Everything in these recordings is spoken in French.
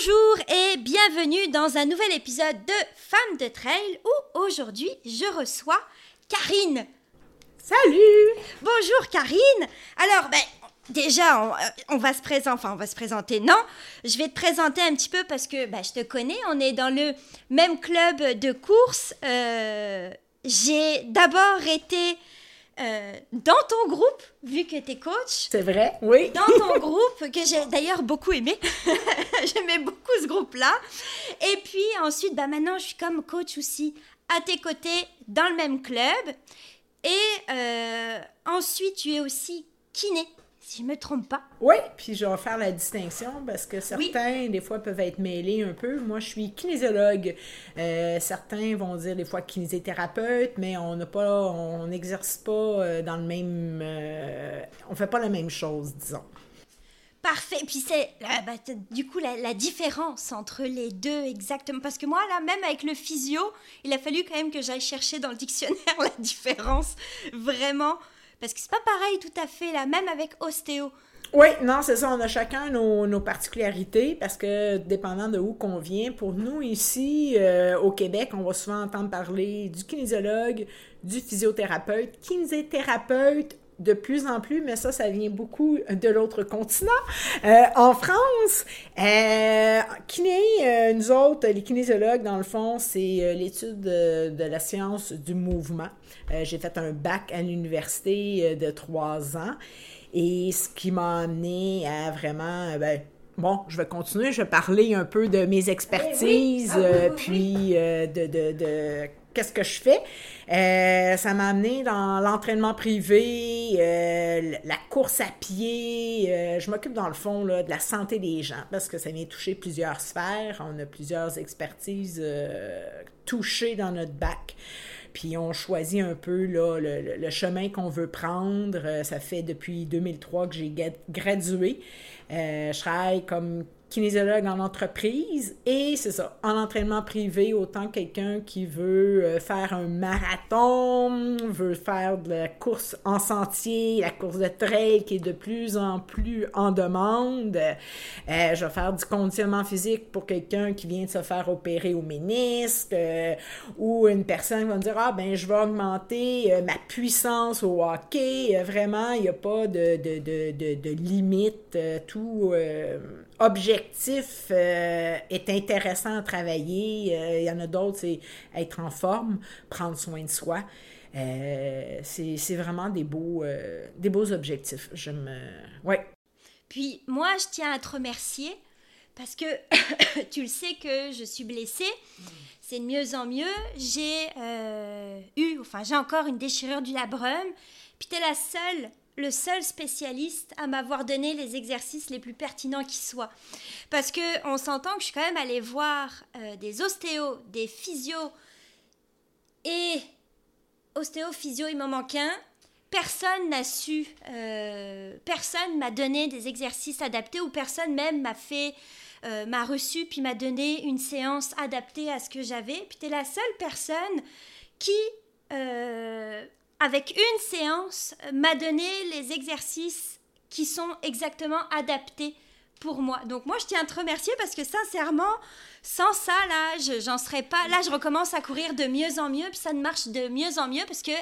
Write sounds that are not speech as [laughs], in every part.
Bonjour et bienvenue dans un nouvel épisode de Femmes de Trail où aujourd'hui je reçois Karine. Salut Bonjour Karine. Alors ben déjà on, va se présenter, enfin on va se présenter. Non, je vais te présenter un petit peu parce que ben, je te connais. On est dans le même club de course. Euh, j'ai d'abord été euh, dans ton groupe, vu que tu es coach. C'est vrai, oui. Dans ton [laughs] groupe, que j'ai d'ailleurs beaucoup aimé. [laughs] J'aimais beaucoup ce groupe-là. Et puis ensuite, bah maintenant, je suis comme coach aussi à tes côtés dans le même club. Et euh, ensuite, tu es aussi kiné si je me trompe pas. Oui, puis je vais faire la distinction parce que certains, des fois, peuvent être mêlés un peu. Moi, je suis kinésiologue. Euh, certains vont dire des fois kinésithérapeute, mais on n'a pas, on n'exerce pas euh, dans le même, euh, on fait pas la même chose, disons. Parfait. Puis c'est bah, du coup la, la, différence entre les deux exactement. Parce que moi, là, même avec le physio, il a fallu quand même que j'aille chercher dans le dictionnaire [laughs] la différence vraiment parce que c'est pas pareil tout à fait, là, même avec ostéo. Oui, non, c'est ça. On a chacun nos, particularités parce que dépendant de où qu'on vient, pour nous ici euh, au Québec, on va souvent entendre parler du kinésiologue, du physiothérapeute, kinésithérapeute de plus en plus, mais ça, ça vient beaucoup de l'autre continent. Euh, en France, euh, kiné, euh, nous autres, les kinésiologues, dans le fond, c'est l'étude de, la science du mouvement. J'ai fait un bac à l'université de trois ans. Et ce qui m'a amené à vraiment, ben, bon, je vais continuer, je vais parler un peu de mes expertises, ah puis de, de, de qu'est-ce que je fais. Euh, ça m'a amené dans l'entraînement privé, euh, la course à pied. Euh, je m'occupe dans le fond là, de la santé des gens parce que ça vient toucher plusieurs sphères. On a plusieurs expertises touchées dans notre bac. Puis on choisit un peu là, le, chemin qu'on veut prendre. ça fait depuis 2003 que j'ai gradué. je travaille comme kinésiologue en entreprise et c'est ça, en entraînement privé, autant quelqu'un qui veut euh, faire un marathon, veut faire de la course en sentier, la course de trail qui est de plus en plus en demande. Euh, je vais faire du conditionnement physique pour quelqu'un qui vient de se faire opérer au ménisque euh, ou une personne va me dire Ah, ben, je vais augmenter ma puissance au hockey. vraiment, il n'y a pas de, de, de, de limite. tout objectif euh, est intéressant à travailler. Euh, il y en a d'autres, c'est être en forme, prendre soin de soi. Euh, c'est vraiment des beaux, objectifs. Puis moi, je tiens à te remercier parce que [coughs] tu le sais que je suis blessée. C'est de mieux en mieux. J'ai eu, enfin j'ai encore une déchirure du labrum. Puis tu es la seule le seul spécialiste à m'avoir donné les exercices les plus pertinents qui soient. Parce que on s'entend que je suis quand même allée voir euh, des ostéos, des physios et ostéo, physio, il m'en manque un. Personne n'a su, euh, personne m'a donné des exercices adaptés ou personne même m'a fait, euh, m'a reçu puis m'a donné une séance adaptée à ce que j'avais. Puis tu es la seule personne qui avec une séance, euh, m'a donné les exercices qui sont exactement adaptés pour moi. Donc moi, je tiens à te remercier parce que sincèrement, sans ça, là, j'en serais pas. Là, je recommence à courir de mieux en mieux, puis ça ne marche de mieux en mieux parce que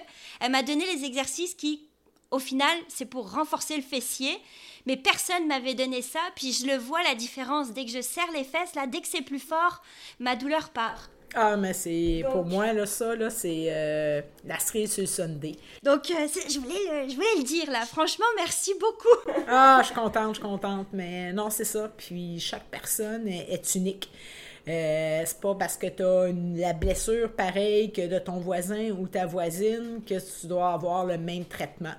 elle m'a donné les exercices qui, au final, c'est pour renforcer le fessier. Mais personne m'avait donné ça, puis je le vois la différence. Dès que je serre les fesses, là, dès que c'est plus fort, ma douleur part. Ah, mais c'est pour moi, là, ça, là, c'est euh, la cerise sur le Sunday. Donc, euh, je, voulais le, je voulais le dire, là. Franchement, merci beaucoup. [laughs] ah, je suis contente, je suis contente. Mais non, c'est ça. Puis, chaque personne est, unique. Euh, c'est pas parce que tu as la blessure pareille que de ton voisin ou ta voisine que tu dois avoir le même traitement.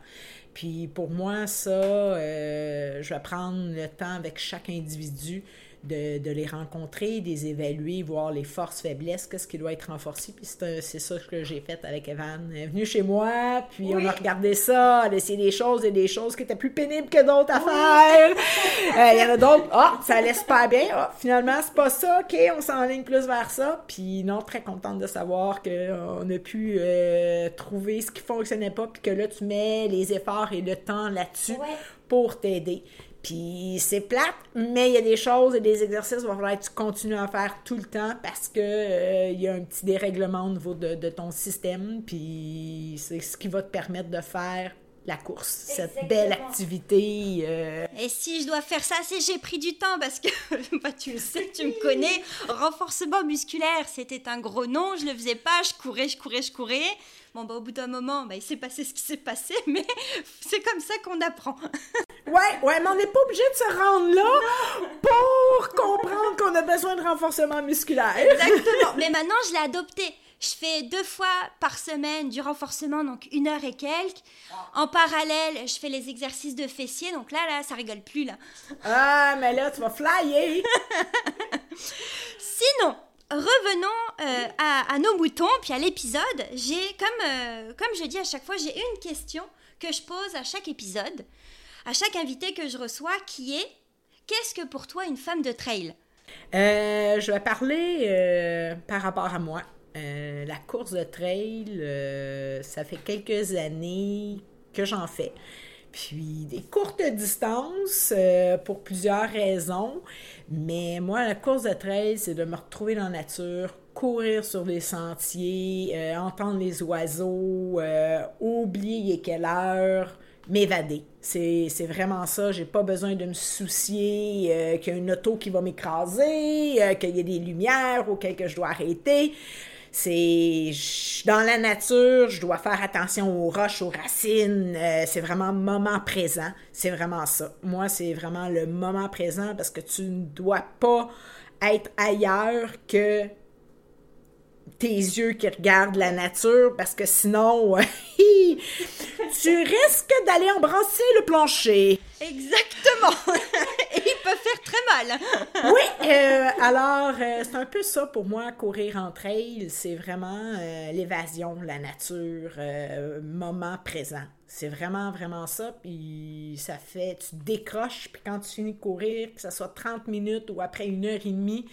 Puis pour moi, ça, je vais prendre le temps avec chaque individu de, les rencontrer, de les évaluer, voir les forces, faiblesses, qu'est-ce qui doit être renforcé. Puis c'est ça que j'ai fait avec Evan. Elle est venue chez moi, puis on a regardé ça, elle a essayé des choses et des choses qui étaient plus pénibles que d'autres à faire. [laughs] Euh, il y en a d'autres, ah, ça laisse pas bien. Ah, finalement, c'est pas ça, ok, on s'enligne plus vers ça. Puis non, très contente de savoir qu'on a pu euh, trouver ce qui fonctionnait pas, puis que là, tu mets les efforts et le temps là-dessus pour t'aider. Puis c'est plate, mais il y a des choses et des exercices, il va falloir que tu continues à faire tout le temps parce que euh, il y a un petit dérèglement au niveau de, de ton système, puis c'est ce qui va te permettre de faire la course, cette belle activité. Euh. Et si je dois faire ça, c'est j'ai pris du temps parce que [laughs] bah, tu le sais, tu me connais. Renforcement musculaire, c'était un gros nom, je le faisais pas, je courais, je courais, je courais. Bon, bah, au bout d'un moment, bah, il s'est passé ce qui s'est passé, [laughs] mais c'est comme ça qu'on apprend. [laughs] ouais, ouais, mais on n'est pas obligé de se rendre là pour comprendre qu'on a besoin de renforcement musculaire. Exactement. Mais maintenant, je l'ai adopté. Je fais deux fois par semaine du renforcement, donc une heure et quelques. En parallèle, je fais les exercices de fessiers, donc là, là, ça rigole plus, là. Ah, mais là, tu vas flyer! [laughs] Sinon, revenons euh, à, nos moutons, puis à l'épisode. J'ai, comme, euh, comme je dis à chaque fois, j'ai une question que je pose à chaque épisode, à chaque invité que je reçois, qui est Qu'est-ce que pour toi une femme de trail? Euh, Je vais parler par rapport à moi. la course de trail, ça fait quelques années que j'en fais. Puis des courtes distances pour plusieurs raisons. Mais moi, la course de trail, c'est de me retrouver dans la nature, courir sur les sentiers, euh, entendre les oiseaux, euh, oublier quelle heure, m'évader. C'est, vraiment ça. J'ai pas besoin de me soucier euh, qu'il y a une auto qui va m'écraser, qu'il y ait des lumières ou que je dois arrêter. C'est dans la nature, je dois faire attention aux roches, aux racines. Euh, c'est vraiment moment présent. C'est vraiment ça. Moi, c'est vraiment le moment présent parce que tu ne dois pas être ailleurs que tes yeux qui regardent la nature parce que sinon, [laughs] tu risques d'aller embrasser le plancher. Exactement. [laughs] Et il peut faire très mal. oui, euh, alors euh, c'est un peu ça pour moi, courir en trail, c'est vraiment euh, l'évasion, la nature, moment présent. C'est vraiment, vraiment ça. Puis ça fait, tu décroches, puis quand tu finis de courir, que ce soit 30 minutes ou après une heure et demie,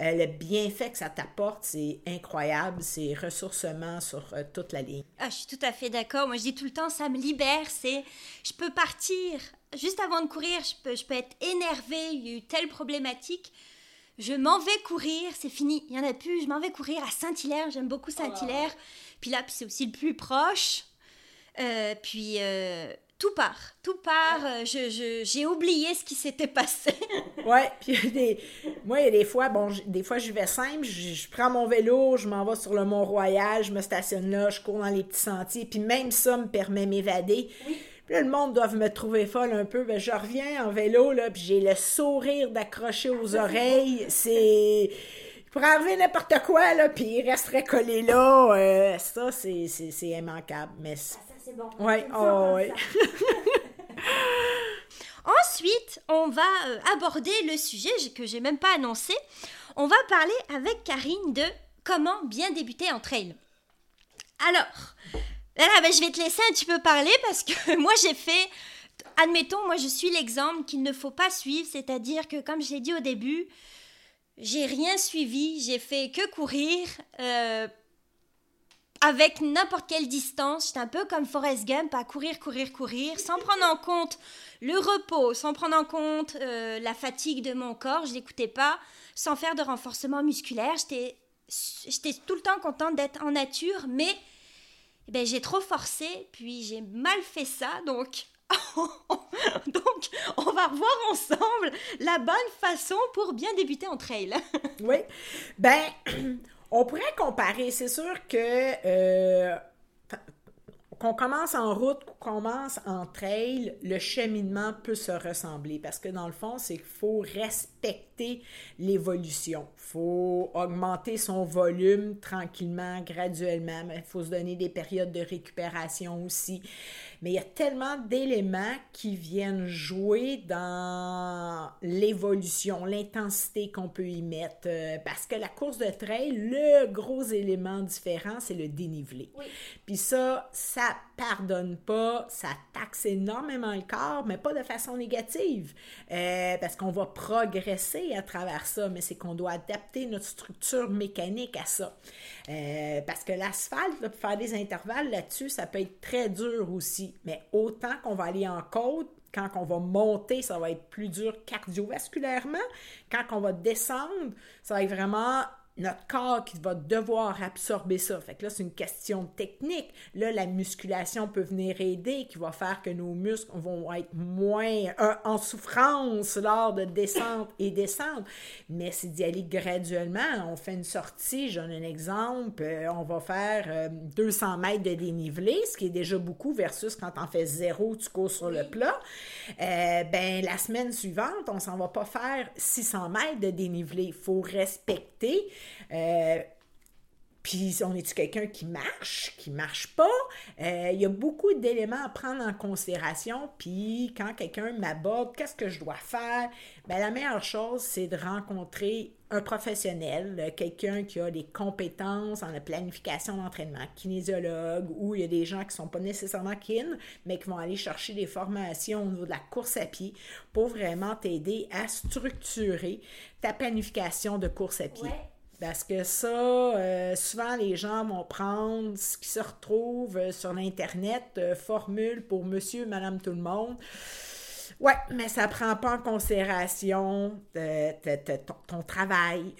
euh, le bienfait que ça t'apporte, c'est incroyable. C'est ressourcement sur euh, toute la ligne. Ah, je suis tout à fait d'accord. Moi, je dis tout le temps, ça me libère. C'est, je peux partir. Juste avant de courir, je peux, je peux être énervée. Il y a eu telle problématique. Je m'en vais courir, c'est fini. Il n'y en a plus. Je m'en vais courir à Saint-Hilaire. J'aime beaucoup Saint-Hilaire. Puis là, c'est aussi le plus proche. Euh, puis tout part, tout part. Euh, je, j'ai oublié ce qui s'était passé. [laughs] ouais, puis des, moi, il y a des fois, bon, des fois, je vais simple, je, prends mon vélo, je m'en vais sur le Mont-Royal, je me stationne là, je cours dans les petits sentiers, puis même ça me permet m'évader. Puis là, le monde doit me trouver folle un peu. Ben, je reviens en vélo, là, puis j'ai le sourire d'accrocher aux oreilles. C'est... Il pourrait arriver n'importe quoi, là, puis il resterait collé là. Euh, ça, c'est, c'est, immanquable. Mais c'est bon. Ouais, oh, [laughs] Ensuite, on va euh, aborder le sujet que j'ai même pas annoncé. On va parler avec Karine de comment bien débuter en trail. Alors, là, ben, je vais te laisser un petit peu parler parce que [laughs] moi j'ai fait, admettons, moi je suis l'exemple qu'il ne faut pas suivre, c'est-à-dire que comme j'ai dit au début, j'ai rien suivi, j'ai fait que courir. Euh, avec n'importe quelle distance. J'étais un peu comme Forrest Gump à courir, courir, courir, sans prendre en compte le repos, sans prendre en compte euh, la fatigue de mon corps. Je l'écoutais pas, sans faire de renforcement musculaire. J'étais, j'étais tout le temps contente d'être en nature, mais eh ben, j'ai trop forcé, puis j'ai mal fait ça, donc. [laughs] Donc, on va revoir ensemble la bonne façon pour bien débuter en trail. oui. Ben, On pourrait comparer, c'est sûr que euh, qu'on commence en route commence en trail, le cheminement peut se ressembler parce que dans le fond, c'est qu'il faut respecter l'évolution. Il faut augmenter son volume tranquillement, graduellement, mais il faut se donner des périodes de récupération aussi. Mais il y a tellement d'éléments qui viennent jouer dans l'évolution, l'intensité qu'on peut y mettre. Euh, parce que la course de trail, le gros élément différent, c'est le dénivelé. Puis ça, ça pardonne pas, ça taxe énormément le corps, mais pas de façon négative. Euh, parce qu'on va progresser à travers ça, mais c'est qu'on doit adapter notre structure mécanique à ça. Euh, parce que l'asphalte, faire des intervalles là-dessus, ça peut être très dur aussi. Mais autant qu'on va aller en côte, quand on va monter, ça va être plus dur cardiovasculairement. Quand on va descendre, ça va être vraiment notre corps qui va devoir absorber ça. Fait que là, c'est une question technique. Là, la musculation peut venir aider, qui va faire que nos muscles vont être moins euh, en souffrance lors de descente et descente. Mais c'est d'y aller graduellement. On fait une sortie, je donne un exemple, euh, on va faire 200 euh, mètres de dénivelé, ce qui est déjà beaucoup versus quand on fait zéro, tu cours sur le plat. ben, la semaine suivante, on s'en va pas faire 600 mètres de dénivelé. Il faut respecter euh, puis on est-tu quelqu'un qui marche, qui marche pas? Euh, il y a beaucoup d'éléments à prendre en considération. Puis quand quelqu'un m'aborde, qu'est-ce que je dois faire? Ben, la meilleure chose, c'est de rencontrer un professionnel, euh, quelqu'un qui a des compétences en la planification d'entraînement, kinésiologue, ou il y a des gens qui sont pas nécessairement kin, mais qui vont aller chercher des formations au niveau de la course à pied pour vraiment t'aider à structurer ta planification de course à pied. Parce que ça, euh, souvent les gens vont prendre ce qui se retrouve euh, sur l'Internet, euh, formule pour monsieur, madame, tout le monde. Ouais, mais ça prend pas en considération ton, travail,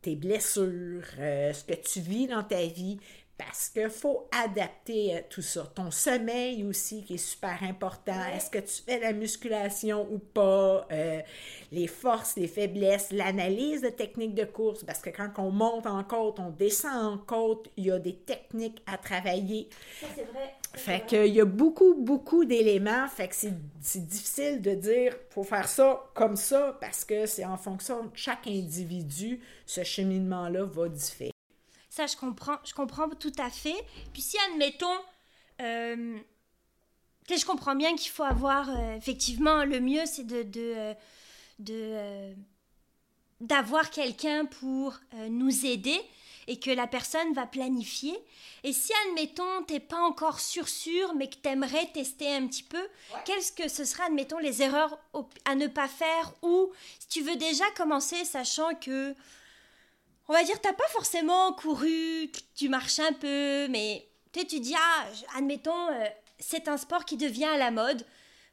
tes blessures, ce que tu vis dans ta vie parce qu'il faut adapter euh, tout ça. Ton sommeil aussi, qui est super important. Est-ce que tu fais la musculation ou pas? Euh, les forces, les faiblesses, l'analyse de techniques de course, parce que quand on monte en côte, on descend en côte, il y a des techniques à travailler. Ça, c'est vrai. Fait qu'il y a beaucoup, beaucoup d'éléments. Fait que c'est difficile de dire, faut faire ça comme ça, parce que c'est en fonction de chaque individu, ce cheminement-là va différer. Ça, je comprends, je comprends tout à fait. Puis si, admettons, euh, je comprends bien qu'il faut avoir, euh, effectivement, le mieux, c'est de, de, euh, de d'avoir quelqu'un pour nous aider et que la personne va planifier. Et si, admettons, t'es pas encore sûr sûr, mais que tu aimerais tester un petit peu, qu'est-ce que ce sera, admettons, les erreurs à ne pas faire ou si tu veux déjà commencer, sachant que on va dire, t'as pas forcément couru, tu marches un peu, mais tu dis, ah, admettons, euh, c'est un sport qui devient à la mode.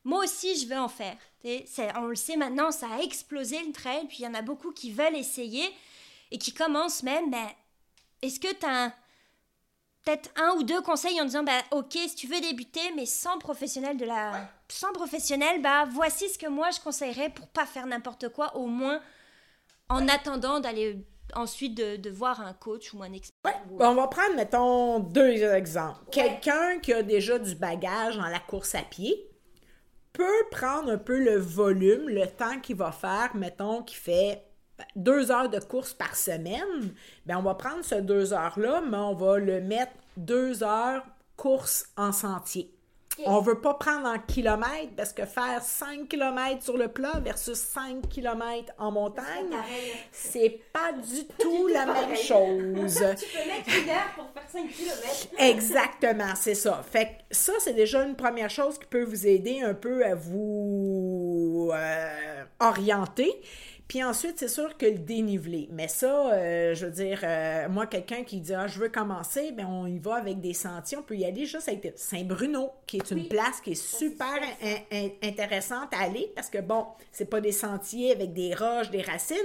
Moi aussi, je veux en faire. on le sait maintenant, ça a explosé le trail, puis il y en a beaucoup qui veulent essayer et qui commencent même. Ben, Est-ce que tu as peut-être un ou deux conseils en disant, bah, ok, si tu veux débuter, mais sans professionnel de la, sans professionnel, bah, voici ce que moi je conseillerais pour pas faire n'importe quoi, au moins en attendant d'aller ensuite de, voir un coach ou un expert. on va prendre, mettons, deux exemples. Quelqu'un qui a déjà du bagage dans la course à pied peut prendre un peu le volume, le temps qu'il va faire, mettons, qui fait deux heures de course par semaine. Bien, on va prendre ce deux heures-là, mais on va le mettre deux heures course en sentier. On veut pas prendre en kilomètres parce que faire 5 km sur le plat versus 5 km en montagne, c'est pas du [laughs] tout la même chose. [laughs] tu peux mettre une heure pour faire 5 km. Exactement, c'est ça. Fait que ça, c'est déjà une première chose qui peut vous aider un peu à vous euh, orienter. Puis ensuite, c'est sûr que le dénivelé. Mais ça, euh, je veux dire, euh, moi, quelqu'un qui dit, ah, je veux commencer, bien, on y va avec des sentiers. On peut y aller juste avec Saint-Bruno, qui est une place qui est super intéressante à aller parce que, bon, c'est pas des sentiers avec des roches, des racines,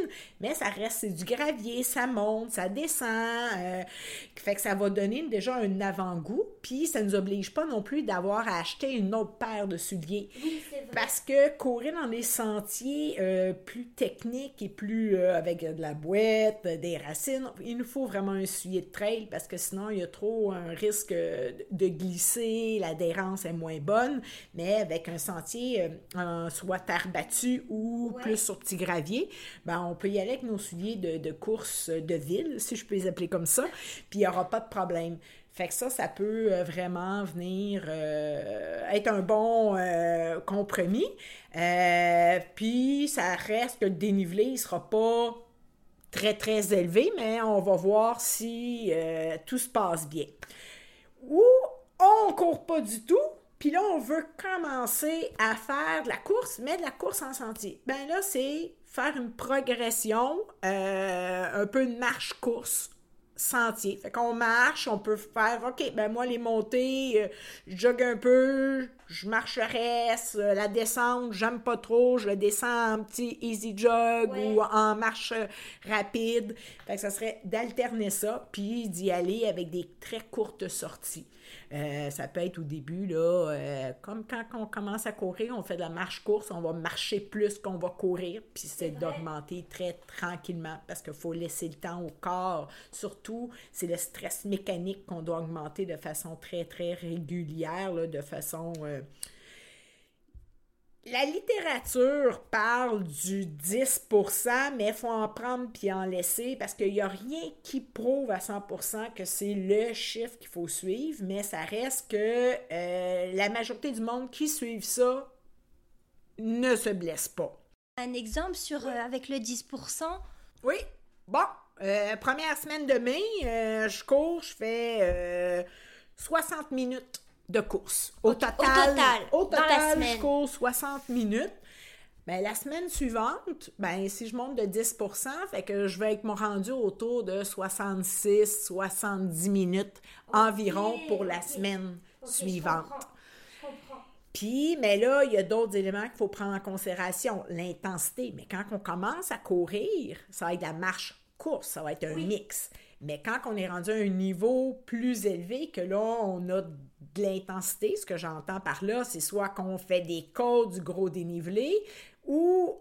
mais ça reste, c'est du gravier, ça monte, ça descend. Euh, fait que ça va donner déjà un avant-goût. Puis ça nous oblige pas non plus d'avoir à acheter une autre paire de souliers. Oui, parce que courir dans des sentiers plus techniques, technique et plus euh, avec de la boîte, des racines, il nous faut vraiment un soulier de trail parce que sinon, il y a trop un risque de glisser, l'adhérence est moins bonne, mais avec un sentier, soit terre battue ou plus sur petit gravier, ben, on peut y aller avec nos souliers de, de course de ville, si je peux les appeler comme ça, puis il n'y aura pas de problème. Fait que ça, ça peut euh, vraiment venir euh, être un bon euh, compromis. puis ça reste que le dénivelé ne sera pas très, très élevé, mais on va voir si tout se passe bien. Ou on court pas du tout, puis là, on veut commencer à faire de la course, mais de la course en sentier. Ben là, c'est faire une progression, un peu de marche-course sentier. Fait qu'on marche, on peut faire, OK, ben moi, les montées, euh, je jogue un peu, je marche le reste, euh, la descente, j'aime pas trop, je le descends en petit easy jog ou en marche rapide. Fait que ça serait d'alterner ça, puis d'y aller avec des très courtes sorties. Euh, ça peut être au début, là, euh, comme quand on commence à courir, on fait de la marche-course, on va marcher plus qu'on va courir, puis c'est d'augmenter très tranquillement parce qu'il faut laisser le temps au corps. Surtout, c'est le stress mécanique qu'on doit augmenter de façon très, très régulière, de façon... Euh, la littérature parle du 10% mais il faut en prendre puis en laisser parce qu'il n'y a rien qui prouve à 100% que c'est le chiffre qu'il faut suivre, mais ça reste que euh, la majorité du monde qui suit ça ne se blesse pas. Un exemple sur euh, avec le 10% Oui. Bon, euh, première semaine de mai, je cours, je fais 60 minutes de course. Au, total, au total, je cours 60 minutes. Mais la semaine suivante, ben, si je monte de 10% fait que je vais être mon rendu autour de 66-70 minutes environ pour la semaine suivante. Puis, mais là, il y a d'autres éléments qu'il faut prendre en considération. L'intensité. Mais quand on commence à courir, ça va être la marche course, ça va être un mix. Mais quand on est rendu à un niveau plus élevé, que là, on a de l'intensité, ce que j'entends par là, c'est soit qu'on fait des côtes du gros dénivelé ou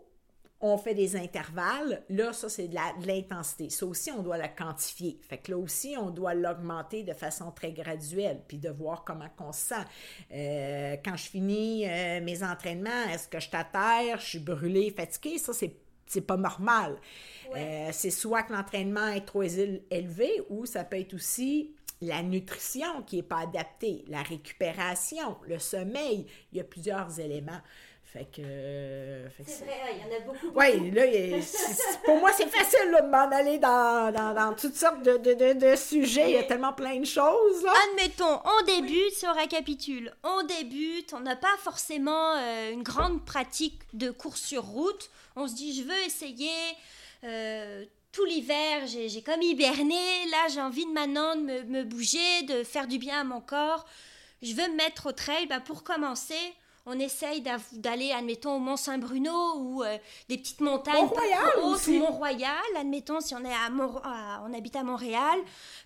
on fait des intervalles. Là, ça, c'est de l'intensité. Ça aussi, on doit la quantifier. Fait que là aussi, on doit l'augmenter de façon très graduelle, puis de voir comment on se sent. Euh, quand je finis euh, mes entraînements, est-ce que je t'atterre, je suis brûlée, fatiguée? Ça, c'est c'est pas normal. Euh, c'est soit que l'entraînement est trop élevé ou ça peut être aussi la nutrition qui n'est pas adaptée, la récupération, le sommeil. Il y a plusieurs éléments. Fait que. c'est vrai, il y en a beaucoup. Oui, là, pour moi, c'est facile de m'en aller dans, toutes sortes de, sujets. Il y a tellement plein de choses. Admettons, on débute, si on récapitule, on débute, on n'a pas forcément euh, une grande pratique de course sur route. On se dit, je veux essayer. Euh, tout l'hiver, j'ai comme hiberné. Là, j'ai envie de maintenant de me, bouger, de faire du bien à mon corps. Je veux me mettre au trail. Bah, pour commencer, on essaye d'aller, admettons, au Mont-Saint-Bruno ou euh, des petites montagnes pas trop hautes, Mont-Royal, admettons, si on, est à, on habite à Montréal,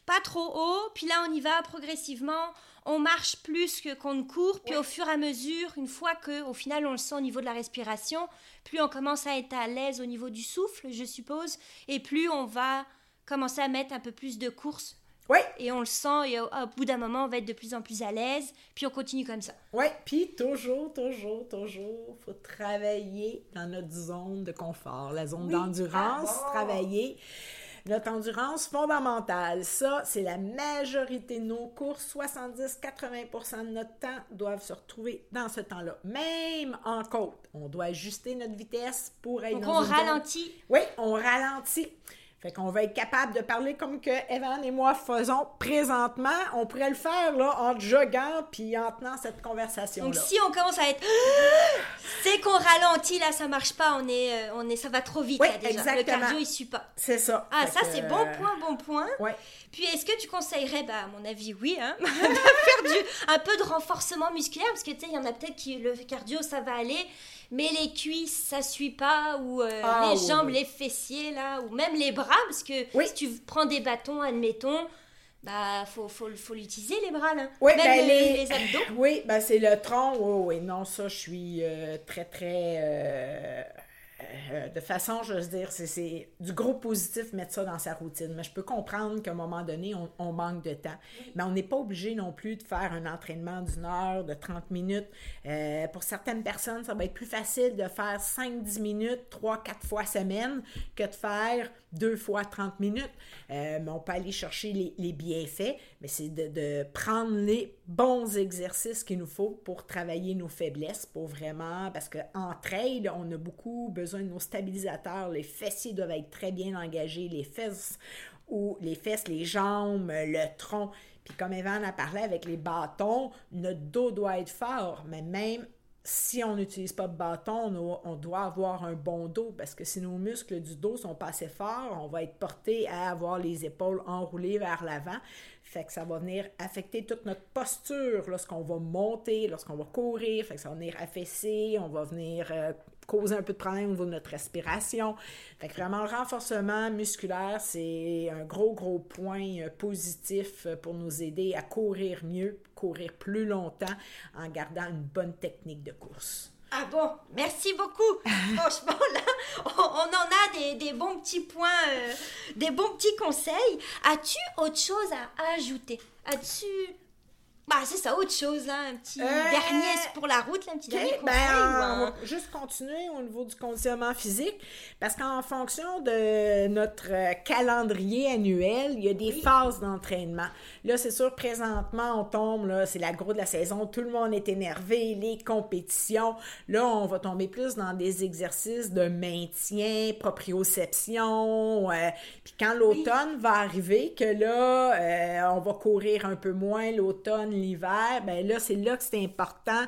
pas trop haut, puis là on y va progressivement, on marche plus que qu'on ne court, puis au fur et à mesure, une fois que au final on le sent au niveau de la respiration, plus on commence à être à l'aise au niveau du souffle, je suppose, et plus on va commencer à mettre un peu plus de course oui. Et on le sent, et au, bout d'un moment, on va être de plus en plus à l'aise, puis on continue comme ça. Oui, puis toujours, toujours, toujours, il faut travailler dans notre zone de confort, la zone d'endurance, ah travailler notre endurance fondamentale. Ça, c'est la majorité de nos courses. 70-80% de notre temps doivent se retrouver dans ce temps-là. Même en côte, on doit ajuster notre vitesse pour être Donc on ralentit. Oui, on ralentit. Fait qu'on va être capable de parler comme que Evan et moi faisons présentement. On pourrait le faire là, en joguant puis en tenant cette conversation-là. Donc si on commence à être... [gasps] C'est qu'on ralentit, là, ça marche pas. On est, euh, on est, ça va trop vite, là, déjà. Exactement. Le cardio, il suit pas. C'est ça. Ah, ça, c'est bon point, bon point. Ouais. Puis est-ce que tu conseillerais, bah, à mon avis, oui, hein, [laughs] de faire du, un peu de renforcement musculaire? Parce que tu sais, il y en a peut-être qui, le cardio, ça va aller mais les cuisses, ça suit pas, ou euh, ah, les jambes, les fessiers, là, ou même les bras, parce que si tu prends des bâtons, admettons, bah, faut, faut, faut l'utiliser, les bras, là. Oui, même ben, les... abdos. Oui, ben, c'est le tronc. Oui, oui, non, ça, je suis euh, très, très... Euh, euh, de façon, je veux dire, c'est du gros positif mettre ça dans sa routine. Mais je peux comprendre qu'à un moment donné, on, manque de temps. Mais on n'est pas obligé non plus de faire un entraînement d'une heure, de 30 minutes. Euh, pour certaines personnes, ça va être plus facile de faire 5-10 minutes, 3-4 fois semaine que de faire deux fois 30 minutes. Euh, mais on peut aller chercher les, bienfaits, mais c'est de, de, prendre les bons exercices qu'il nous faut pour travailler nos faiblesses, pour vraiment, parce qu'en trade, on a beaucoup besoin de nos stabilisateurs. Les fessiers doivent être très bien engagés, les fesses ou les fesses, les jambes, le tronc. Puis comme Evan a parlé avec les bâtons, notre dos doit être fort, mais même si on n'utilise pas de bâton, on, doit avoir un bon dos parce que si nos muscles du dos sont pas assez forts, on va être porté à avoir les épaules enroulées vers l'avant. Fait que ça va venir affecter toute notre posture lorsqu'on va monter, lorsqu'on va courir. Fait que ça va venir affaisser, on va venir euh, causer un peu de problème au niveau de notre respiration. Fait que vraiment, le renforcement musculaire, c'est un gros, gros point euh, positif euh, pour nous aider à courir mieux, courir plus longtemps en gardant une bonne technique de course. Ah bon, merci beaucoup. [laughs] Franchement, là, on, en a des, bons petits points, euh, des bons petits conseils. As-tu autre chose à ajouter? As-tu bah, c'est ça, autre chose, là, un petit euh, dernier pour la route, là, un petit dernier ben, conseil. on va juste continuer au niveau du conditionnement physique, parce qu'en fonction de notre euh, calendrier annuel, il y a des phases d'entraînement. Là, c'est sûr, présentement, on tombe, là, c'est la grosse de la saison, tout le monde est énervé, les compétitions. Là, on va tomber plus dans des exercices de maintien, proprioception. Euh, puis quand l'automne va arriver, que là, on va courir un peu moins l'automne, l'hiver, ben là, c'est là que c'est important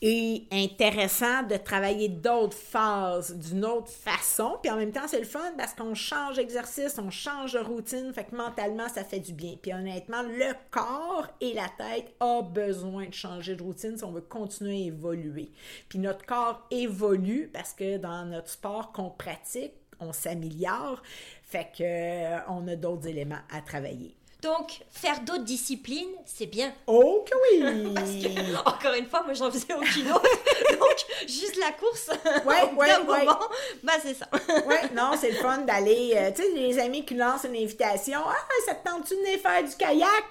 et intéressant de travailler d'autres phases d'une autre façon. Puis en même temps, c'est le fun parce qu'on change d'exercice, on change de routine, fait que mentalement, ça fait du bien. Puis honnêtement, le corps et la tête ont besoin de changer de routine si on veut continuer à évoluer. Puis notre corps évolue parce que dans notre sport qu'on pratique, on s'améliore, fait que euh, on a d'autres éléments à travailler. Donc, faire d'autres disciplines, c'est bien. Oh que oui! [laughs] Parce que, encore une fois, moi, j'en faisais aucune autre. [laughs] Donc, juste la course. Ouais, [laughs] ouais, ouais. bah, c'est ça. ouais, non, c'est le fun d'aller. Euh, tu sais, les amis qui lancent une invitation. Ah, ça te tente-tu de faire du kayak?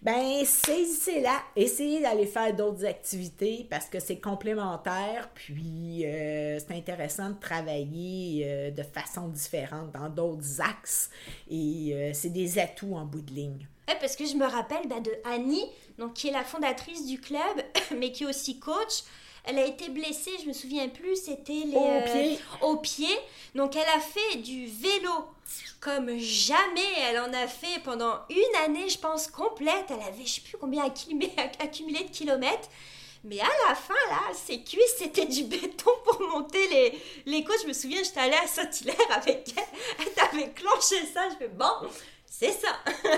Ben saisissez-la, essayez d'aller faire d'autres activités parce que c'est complémentaire, puis euh, c'est intéressant de travailler euh, de façon différente dans d'autres axes et euh, c'est des atouts en bout de ligne. parce que je me rappelle bah, de Annie, donc, qui est la fondatrice du club, [coughs] mais qui est aussi coach. Elle a été blessée, je me souviens plus, c'était les... Au pied. Au pied. Donc elle a fait du vélo comme jamais. Elle en a fait pendant une année, je pense, complète. Elle avait, je sais plus combien [laughs] accumulé de kilomètres. Mais à la fin, là, ses cuisses, c'était du béton pour monter les, les côtes. Je me souviens, j'étais allée à Saint-Hilaire avec elle. Elle t'avait clenché ça. Je fais, bon, c'est ça.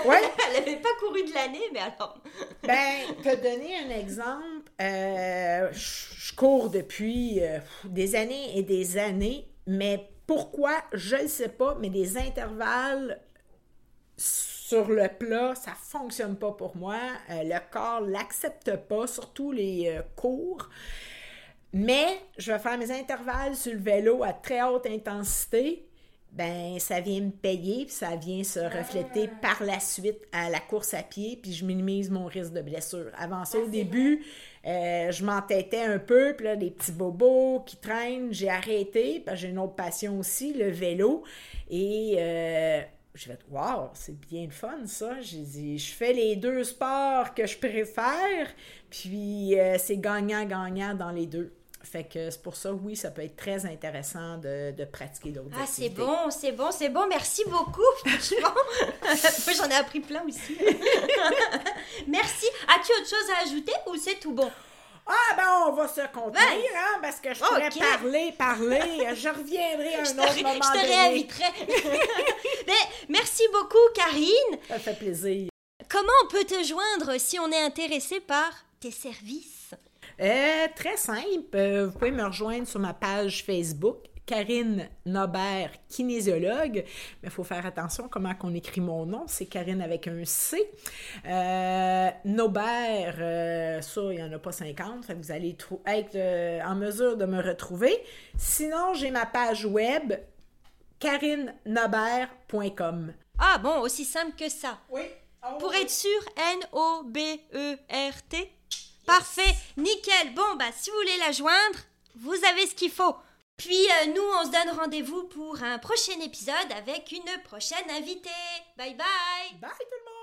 Ouais. [laughs] Elle n'avait pas couru de l'année, mais alors. ben, te donner un exemple. Euh, je cours depuis euh, des années et des années, mais pourquoi, je ne sais pas, mais des intervalles sur le plat, ça fonctionne pas pour moi. Euh, le corps l'accepte pas, surtout les cours. Mais je vais faire mes intervalles sur le vélo à très haute intensité. Ben, ça vient me payer, puis ça vient se refléter ah. par la suite à la course à pied, puis je minimise mon risque de blessure. Avant ça, au début, euh, je m'entêtais un peu, puis là, des petits bobos qui traînent, j'ai arrêté, parce que j'ai une autre passion aussi, le vélo. Et euh, j'ai fait, wow, c'est bien le fun, ça. J'ai dit, je fais les deux sports que je préfère, puis euh, c'est gagnant-gagnant dans les deux. Fait que c'est pour ça, oui, ça peut être très intéressant de, de pratiquer d'autres Ah, c'est bon, c'est bon, c'est bon. Merci beaucoup, [laughs] franchement. [laughs] Moi, j'en ai appris plein aussi. [laughs] Merci. As-tu autre chose à ajouter ou c'est tout bon? Ah ben on va se contenir, hein, parce que je pourrais parler, parler. Je reviendrai un autre moment Je te réinviterai. Mais merci beaucoup, Karine. Ça fait plaisir. Comment on peut te joindre si on est intéressé par tes services? Euh, très simple. Euh, vous pouvez me rejoindre sur ma page Facebook Karine Nobert, kinésiologue. Mais il faut faire attention comment on écrit mon nom. C'est Karine avec un C. Euh, Nobert, euh, ça, il n'y en a pas 50. vous allez être euh, en mesure de me retrouver. Sinon, j'ai ma page web karinenobert.com. Ah bon, aussi simple que ça. Oui. Oh, Pour être sûr, N-O-B-E-R-T. Parfait, nickel. Bon, bah si vous voulez la joindre, vous avez ce qu'il faut. Puis euh, nous, on se donne rendez-vous pour un prochain épisode avec une prochaine invitée. Bye bye Bye tout le monde